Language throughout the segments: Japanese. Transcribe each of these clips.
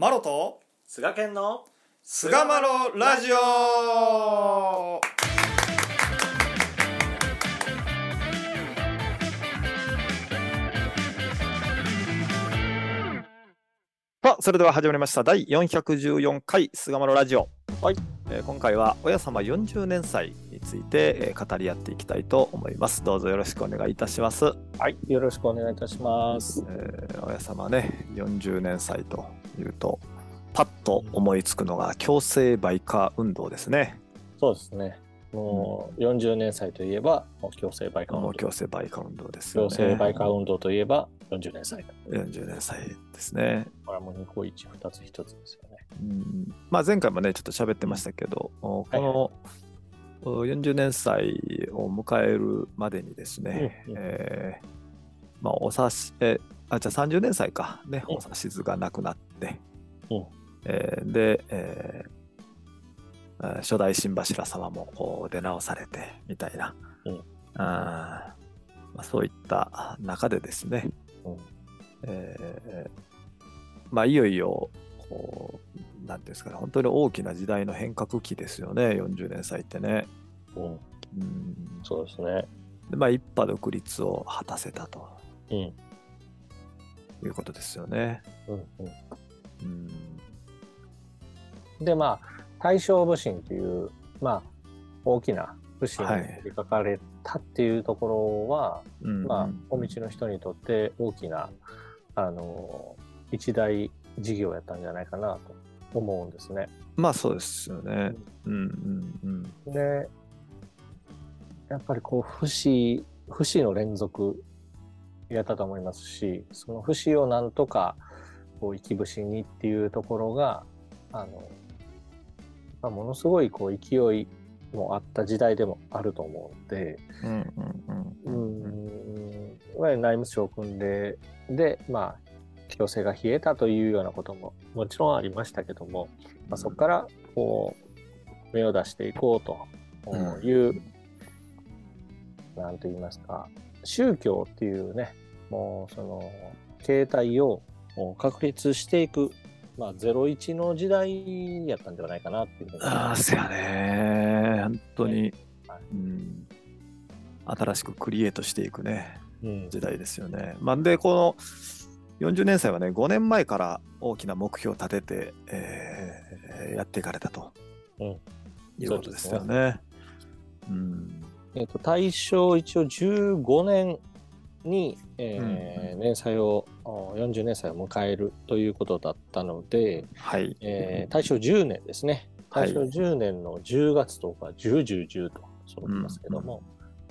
マロと菅健の菅マロラジオ。さあそれでは始まりました。第414回菅マロラジオ、はい。えー今回は親様40年祭について、えー語り合っていきたいと思います。どうぞよろしくお願いいたします、はいよろしくお願いいたします。えー親様ね40年祭というとパッと思いつくのが強制売価運動ですね。そうですね。もう40年祭といえば強制売価運動。強制売価運動ですよ強ね制売価運動といえば40年祭。40年祭ですね。これはもう2個1、2つ1つですよねうんまあ、前回もねちょっと喋ってましたけど、おこの、お40年祭を迎えるまでにですね、うんうんえーまあ、お指しえあじゃあ30年祭か。ね、うんお指図がなくなって、うんえーで、えー初代新柱様もこう出直されてみたいな、うんあーまあ、そういった中でですね、うん。えーまあいよいよこうなんていうんですかね本当に大きな時代の変革期ですよね40年祭ってね。うん。うん。そうですね。でまあ一派独立を果たせたと。うん。いうことですよね。うんううん。んでまあ大正武神というまあ大きな武神はい。に書かれたっていうところは、うんまあお道の人にとって大きなあの一大事業やったんじゃないかなと思うんですね。まあそうですよね。うんうんうんでやっぱりこう不死不死の連続やったと思いますしその不死をなんとかこう生き節にっていうところがあの、まあ、ものすごいこう勢いもあった時代でもあると思うんで、うんうんううんん、いわゆる内務省組んででまあ強制が冷えたというようなことももちろんありましたけども、まあ、そこからこう芽を出していこうという、なんと言いますか宗教っていうねもうその形態を確立していく、まあ、01の時代やったんではないかなっていうふうに。ああそやね。本当に、はい。うん、新しくクリエイトしていくね。うん。時代ですよね。まあ、でこの40年祭はね5年前から大きな目標を立てて、えーやっていかれたと、うん。いうことですよね。うん。えー、と大正一応15年に、えー年祭をお40年祭を迎えるということだったので、はい、えー大正10年ですね。はい。大正10年の10月10日10、10、10と揃ってますけども、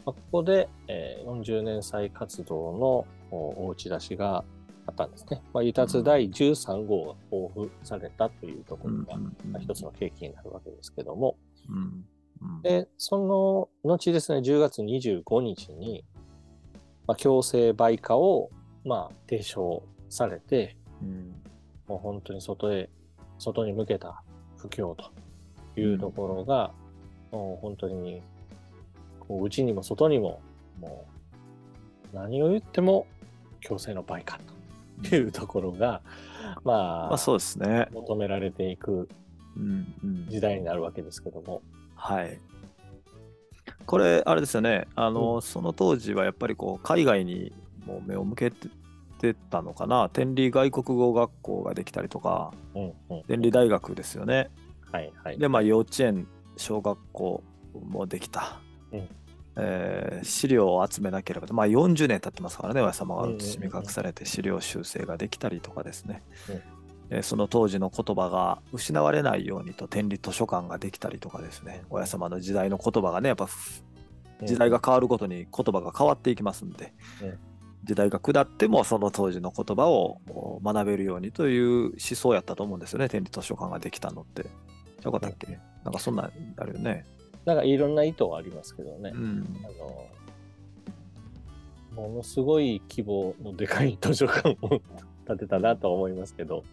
まあ、ここで、えー40年祭活動のおお打ち出しがあったんですね。まあ、輸達第13号が交付されたというところが、まあ一つの契機になるわけですけども、うんうん。で、その後ですね、10月25日に、まあ、強制売価を、まあ、提唱されて、うん。もう本当に外へ、外に向けた布教というところが、もう本当に、こう内にも外にも、もう、何を言っても強制の売価というところが、まあ、まあそうですね。求められていくうんうん時代になるわけですけども、はい。これ、あれですよね、あの、その当時はやっぱりこう海外にもう目を向けてたのかな、天理外国語学校ができたりとか、うんうん、天理大学ですよね。はいはい。で、まあ、幼稚園、小学校もできた。うんえー資料を集めなければ、まあ、40年経ってますからね、親様が包み隠されて資料修正ができたりとかですね、うん。えーその当時の言葉が失われないようにと天理図書館ができたりとかですね、親様の時代の言葉がね、やっぱ時代が変わるごとに言葉が変わっていきますんで、うん。時代が下ってもその当時の言葉をお学べるようにという思想やったと思うんですよね、天理図書館ができたのって。よかったっけ、なんかそんなんあるよね。なんかいろんな意図はありますけどね、うん。あの、ものすごい規模のでかい図書館を建てたなとは思いますけど、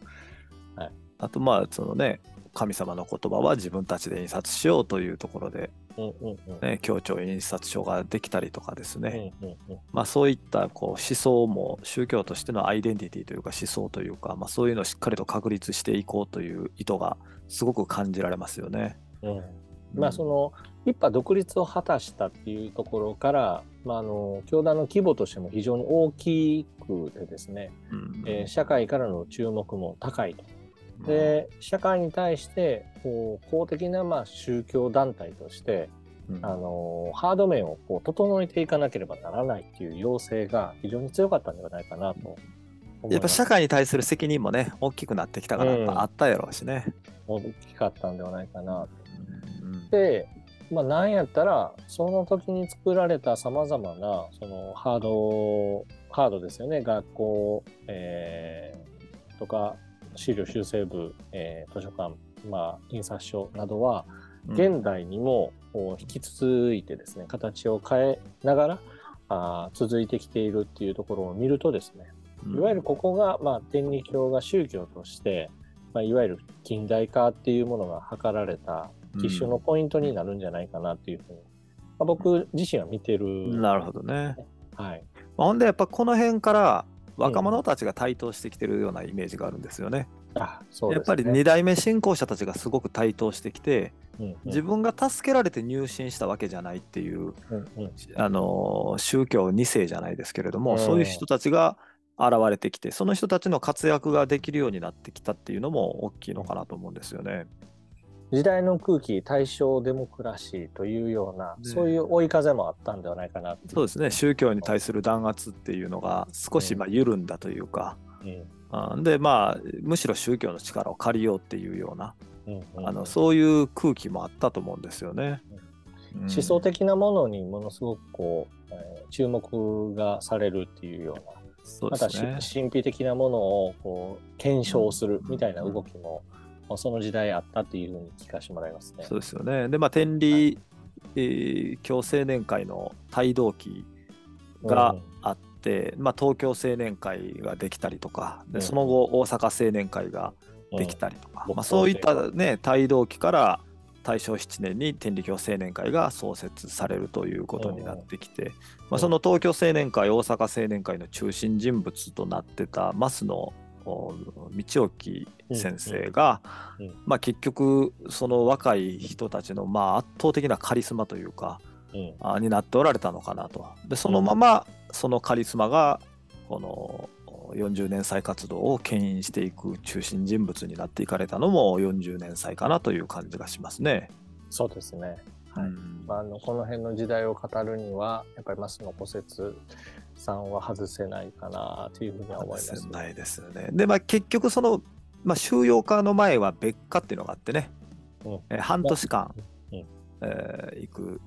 ああとまあそのね神様の言葉は自分たちで印刷しようというところで、うんうんうん。ね、協調印刷所ができたりとかですね、うんうんうん。まあ、そういったこう思想も宗教としてのアイデンティティというか思想というか、まあ、そういうのをしっかりと確立していこうという意図がすごく感じられますよね。うんまあその一派独立を果たしたっていうところから、まあ、あの教団の規模としても非常に大きくてですね、うんえー社会からの注目も高いと。で社会に対してこう公的なまあ宗教団体としてうんあのハード面をこう整えていかなければならないっていう要請が非常に強かったんではないかなと。やっぱ社会に対する責任もね大きくなってきたからうんやっぱあったやろうしね。大きかったんではないかなと。まあ、なんやったらその時に作られたさまざまなそのハードハードですよね。学校、えーとか資料修正部、えー図書館、まあ、印刷所などは現代にも引き続いてですね形を変えながらあー続いてきているっていうところを見るとですねいわゆるここが、まあ、天理教が宗教として、まあ、いわゆる近代化っていうものが図られた基種のポイントになるんじゃないかなっていうふうに、まあ、僕自身は見てる。うんなるほどね。はい。ほんでやっぱこの辺から若者たちが台頭してきてるようなイメージがあるんですよね。あ、そうやっですね。ぱり2代目信仰者たちがすごく台頭してきてうんうん自分が助けられて入信したわけじゃないっていううんうんあの宗教2世じゃないですけれども、うんそういう人たちが現れてきてその人たちの活躍ができるようになってきたっていうのも大きいのかなと思うんですよね。時代の空気、大正デモクラシーというような、ね。そういう追い風もあったんではないかなそうですね。宗教に対する弾圧っていうのが少しまあ緩んだというか、うんあでまあむしろ宗教の力を借りようっていうような、うんうん。あのそういう空気もあったと思うんですよね。うん。思想的なものにものすごくこう、えー注目がされるっていうようなそうですね。神秘的なものをこう検証するみたいな動きも、まあその時代あったっていうふうに聞かせてもらいますね。そうですよね。でまあ天理、えー教青年会の帯同期があって、まあ、東京青年会ができたりとかでうんその後大阪青年会ができたりとか、うんまあ、そういったね帯同期から大正7年に天理教青年会が創設されるということになってきて、まあ、その東京青年会大阪青年会の中心人物となってた増野お道置先生が、うんうんまあ、結局その若い人たちのまあ圧倒的なカリスマというか、うん。あになっておられたのかなと。でそのままそのカリスマがこの40年祭活動を牽引していく中心人物になっていかれたのも40年祭かなという感じがしますね。そうですね。はいうんまあ、あのこの辺の時代を語るにはやっぱり増野古説さんは外せないかなというふうには思います。ないですよね。でまあ結局その、まあ、収容化の前は別化っていうのがあってね、うんえー半年間、うんえー行く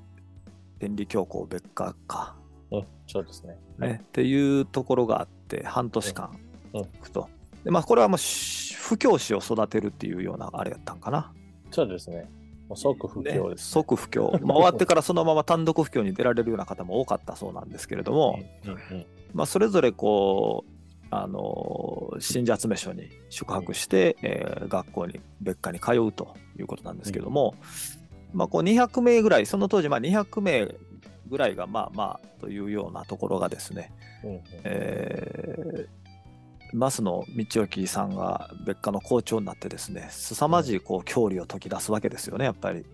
天理教皇別化か、うん、そうですね。ねっていうところがあって半年間うん行くと。でまあこれはもうし布教師を育てるっていうようなあれやったんかな。そうですね。もう即不況ねです、即布教。まあ終わってからそのまま単独布教に出られるような方も多かったそうなんですけれども、うんうんまあ、それぞれこう、あの信者集め所に宿泊して、えー学校に別科に通うということなんですけども、まあ、こう200名ぐらいその当時まあ200名ぐらいがまあまあというようなところがですね、うんうんえー増野道置さんが別科の校長になってですね凄まじいこう教理を解き出すわけですよねやっぱり。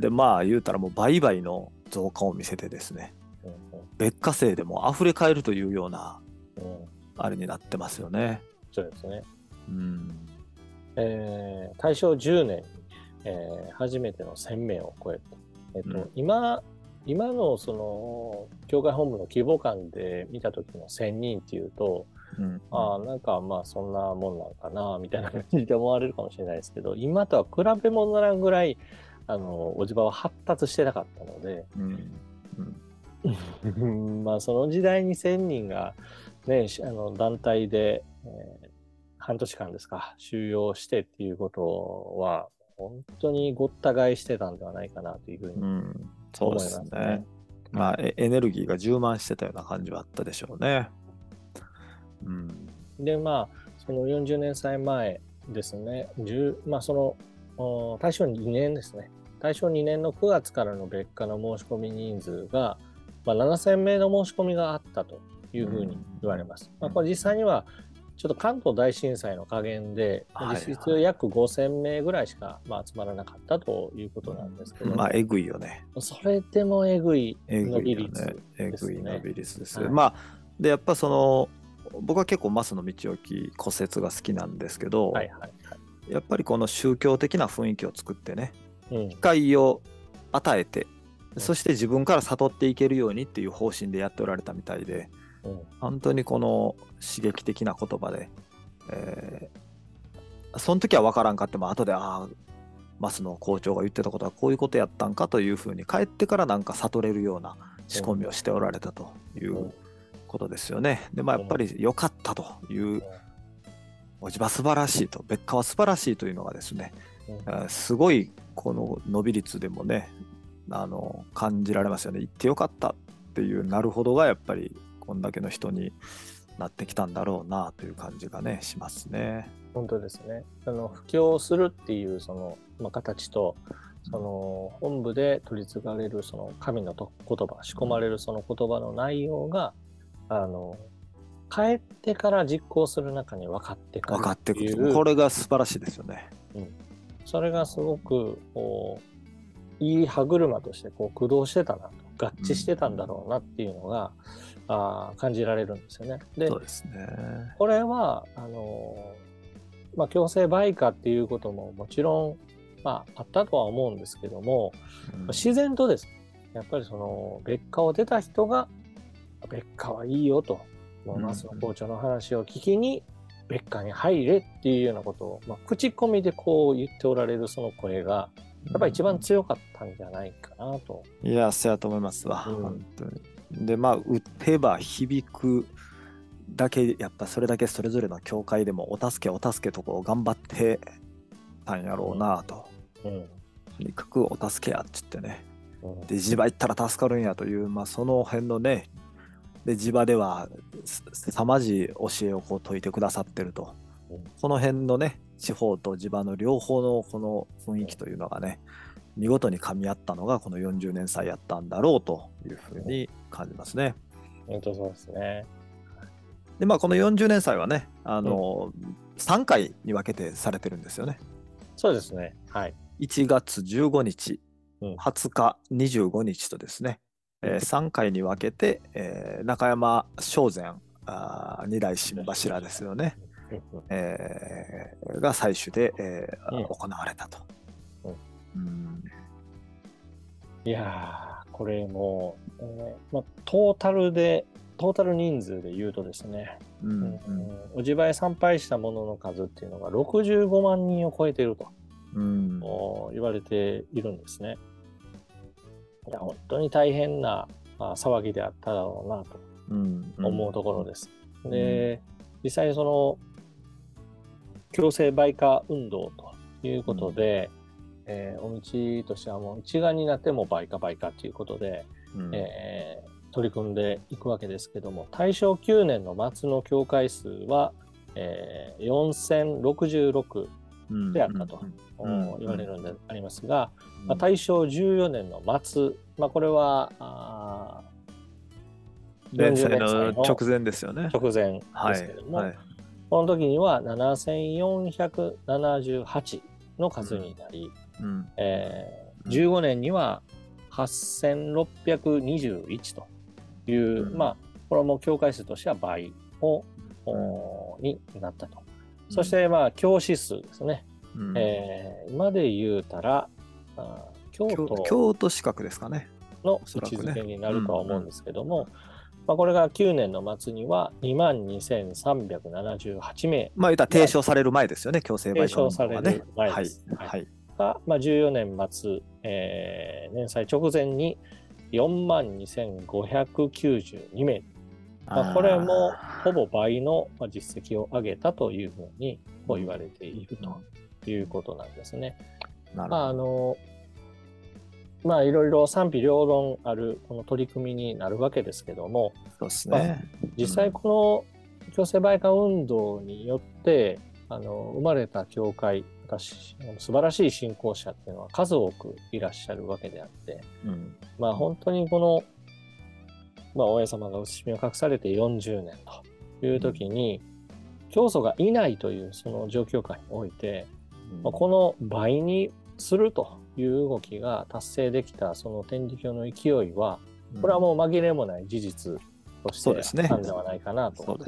でまあ言うたらもう倍々の増加を見せてですねうん別科生でも溢れ返るというようなあれになってますよね。そうですね。うん。えー大正10年に、えー初めての1000名を超えて、えっとうん今今のその教会本部の規模感で見た時の1000人っていうと、うん、ああなんかまあそんなもんなんかなみたいな感じで思われるかもしれないですけど今とは比べ物ならんぐらいあのおじばは発達してなかったので、うん。まあその時代に1000人が、ね、しあの団体で、えー半年間ですか収容してっていうことは本当にごった返してたんではないかなというふうに思いですね。ますね。まあ、エエネルギーが充満してたような感じはあったでしょうね。うん。でまあその40年祭前ですね、10まあ、そのお大正2年ですね。大正2年の9月からの別科の申し込み人数が、まあ、7000名の申し込みがあったというふうに言われます。まあ、これ実際にはちょっと関東大震災の加減で、はい実質約5000名ぐらいしか、まあ、集まらなかったということなんですけど、まあ、えぐいよね。それでもえぐいえ伸び率。えですねぐい伸び率です。はいまあ、で、やっぱその、僕は結構、増野道之骨折が好きなんですけど、はいはいはい。やっぱりこの宗教的な雰囲気を作ってね、うん機会を与えて、うんそして自分から悟っていけるようにっていう方針でやっておられたみたいで、うん本当にこの刺激的な言葉で、えーその時は分からんかっても後でああ増野校長が言ってたことはこういうことやったんかというふうに帰ってからなんか悟れるような仕込みをしておられたということですよね。でまあやっぱり良かったというおじば素晴らしいと別科は素晴らしいというのがですね、すごいこの伸び率でもねあの感じられますよね。行ってよかったっていうなるほどがやっぱりこんだけの人になってきたんだろうなという感じがねしますね。本当ですね。あの布教するっていうその、まあ、形とその本部で取り継がれるその神のと言葉仕込まれるその言葉の内容があの帰ってから実行する中に分かってくる分かってくいうる。これが素晴らしいですよね。それがすごくこういい歯車としてこう駆動してたなと合致してたんだろうなっていうのが、あー感じられるんですよね。でそうですね。これはあのまあ、強制売価っていうことももちろん、まあ、あったとは思うんですけども、うん自然とですねやっぱりその別科を出た人が別科はいいよと、まあ、うんマスの校長の話を聞きに別科に入れっていうようなことを、まあ、口コミでこう言っておられるその声がやっぱり一番強かったんじゃないかなと。いや、そうやと思いますわ、うん本当に。で、まあ、打てば響くだけ、やっぱそれだけそれぞれの教会でも、お助け、お助けとこう頑張ってたんやろうなと。うんとにかくお助けやっつってね。うんで、地場行ったら助かるんやという、まあ、その辺のね、で、地場ではす凄まじい教えをこう説いてくださってると。うんこの辺のね、地方と地場の両方のこの雰囲気というのがね、見事に噛み合ったのがこの40年祭やったんだろうというふうに感じますね。本当そうですね。で、まあ、この40年祭はね、あの、3回に分けてされてるんですよね。そうですね。はい。1月15日、うん20日、25日とですね、え3回に分けて、えー中山正禅二代新柱ですよね、うんえーが最終で、えーうん行われたと。うんうんいやー、これもう、えーまあ、トータルで、トータル人数で言うとですね、うんうんおじばえ参拝した者の数っていうのが65万人を超えているとうんお言われているんですね。いや、本当に大変なあ騒ぎであっただろうなとうん思うところです。んで、実際その、強制売価運動ということで、えーお道としてはもう一丸になっても売価売価ということで、うん。えー取り組んでいくわけですけども大正9年の末の教会数は、えー4066うんであったとうん言われるんでありますが、うん。まあ、大正14年の末、まあ、これはあ連載40の直前ですよね。ー直前はいですけども、はいこの時には7478の数になり、うん。えーうん。15年には8621という、うん。まあこれはもう教会数としては倍を、おになったと。そしてまあ教師数ですね。うん。えー今で言うたらあ京京都京都資格ですかね。の位置づけになるとは思うんですけども、まあ、これが9年の末には2万2378名まあ言ったら提唱される前ですよね、強制売提唱される前はいです。はいはい。が、まあ、14年末、えー年祭直前に4万2592名、まあ、これもほぼ倍のまあ実績を上げたというふうにこう言われているということなんですね。なるまああほど。のまあいろいろ賛否両論あるこの取り組みになるわけですけどもそうですね。実際この強制売価運動によって、あの生まれた教会私素晴らしい信仰者っていうのは数多くいらっしゃるわけであって、うん。まあ本当にこの、まあ、大家様が写し目を隠されて40年という時に、教祖がいないというその状況下において、まあ、この倍にするという動きが達成できたその天理教の勢いはこれはもう紛れもない事実としてそうですねあったんではないかなと。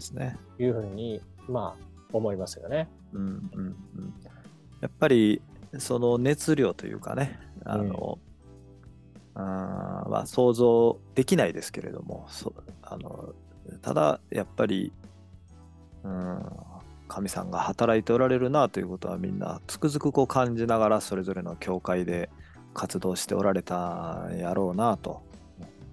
いうふうにまあ思いますよね。うんうんうん、やっぱりその熱量というかね、あの、あーまあ、想像できないですけれども、そあのただやっぱり、うん、神さんが働いておられるなということはみんなつくづくこう感じながらそれぞれの教会で活動しておられたんやろうなと。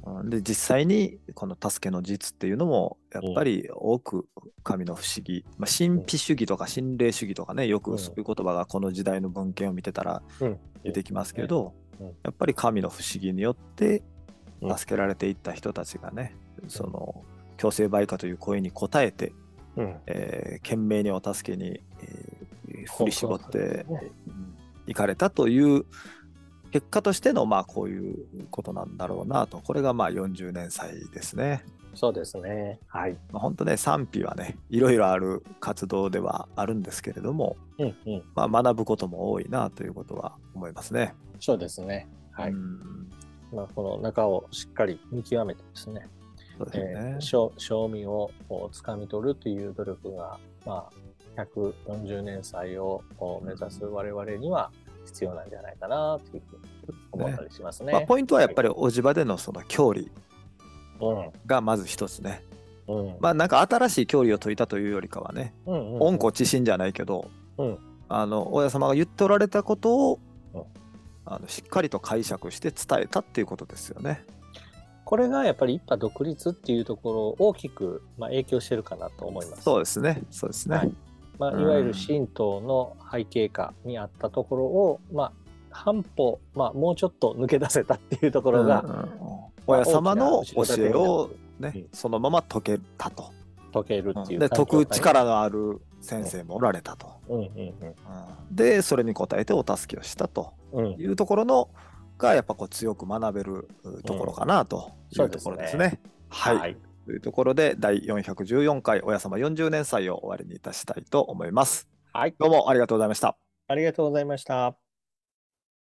うんで実際にこの助けの実っていうのもやっぱり多く神の不思議、まあ、神秘主義とか心霊主義とかねようん。くそういう言葉がこの時代の文献を見てたらうん。出てきますけど、うん。やっぱり神の不思議によってうん。助けられていった人たちがね、その強制売価という声に応えて、うんえー懸命にお助けに、えー振り絞って行かれたという結果としてのまあこういうことなんだろうなとこれがまあ40年祭ですね。そうですね。はい。まあ、本当ね賛否はねいろいろある活動ではあるんですけれども、うんうん。まあ、学ぶことも多いなということは思いますね。そうですね。はい。うんまあ、この中をしっかり見極めてですねえー、正正味をこう掴み取るという努力が、まあ、140年祭を目指す我々には必要なんじゃないかなというふうに思ったりしますね。まあ、ポイントはやっぱりおじ場でのその教理うん。がまず一つね。うん。まあなんか新しい教理を解いたというよりかはね、うんうん。温故知新じゃないけど、うん。あの親様が言っておられたことを、うん。あのしっかりと解釈して伝えたっていうことですよね。これがやっぱり一派独立っていうところを大きく、まあ、影響してるかなと思います。そうですね。そうですね。はい。まあ、うん。いわゆる神道の背景下にあったところを、まあ、半歩、まあ、もうちょっと抜け出せたっていうところがうんうん親様の教えを、ねうん。そのまま解けたと。解けるっていうで解く力のある先生もおられたと。うん。うん。うん。でそれに応えてお助けをしたとうんうん。いうところのがやっぱこう強く学べるうところかなというところですね。はい、はいというところで第414回親様40年祭を終わりにいたしたいと思います。はいどうもありがとうございました。ありがとうございました。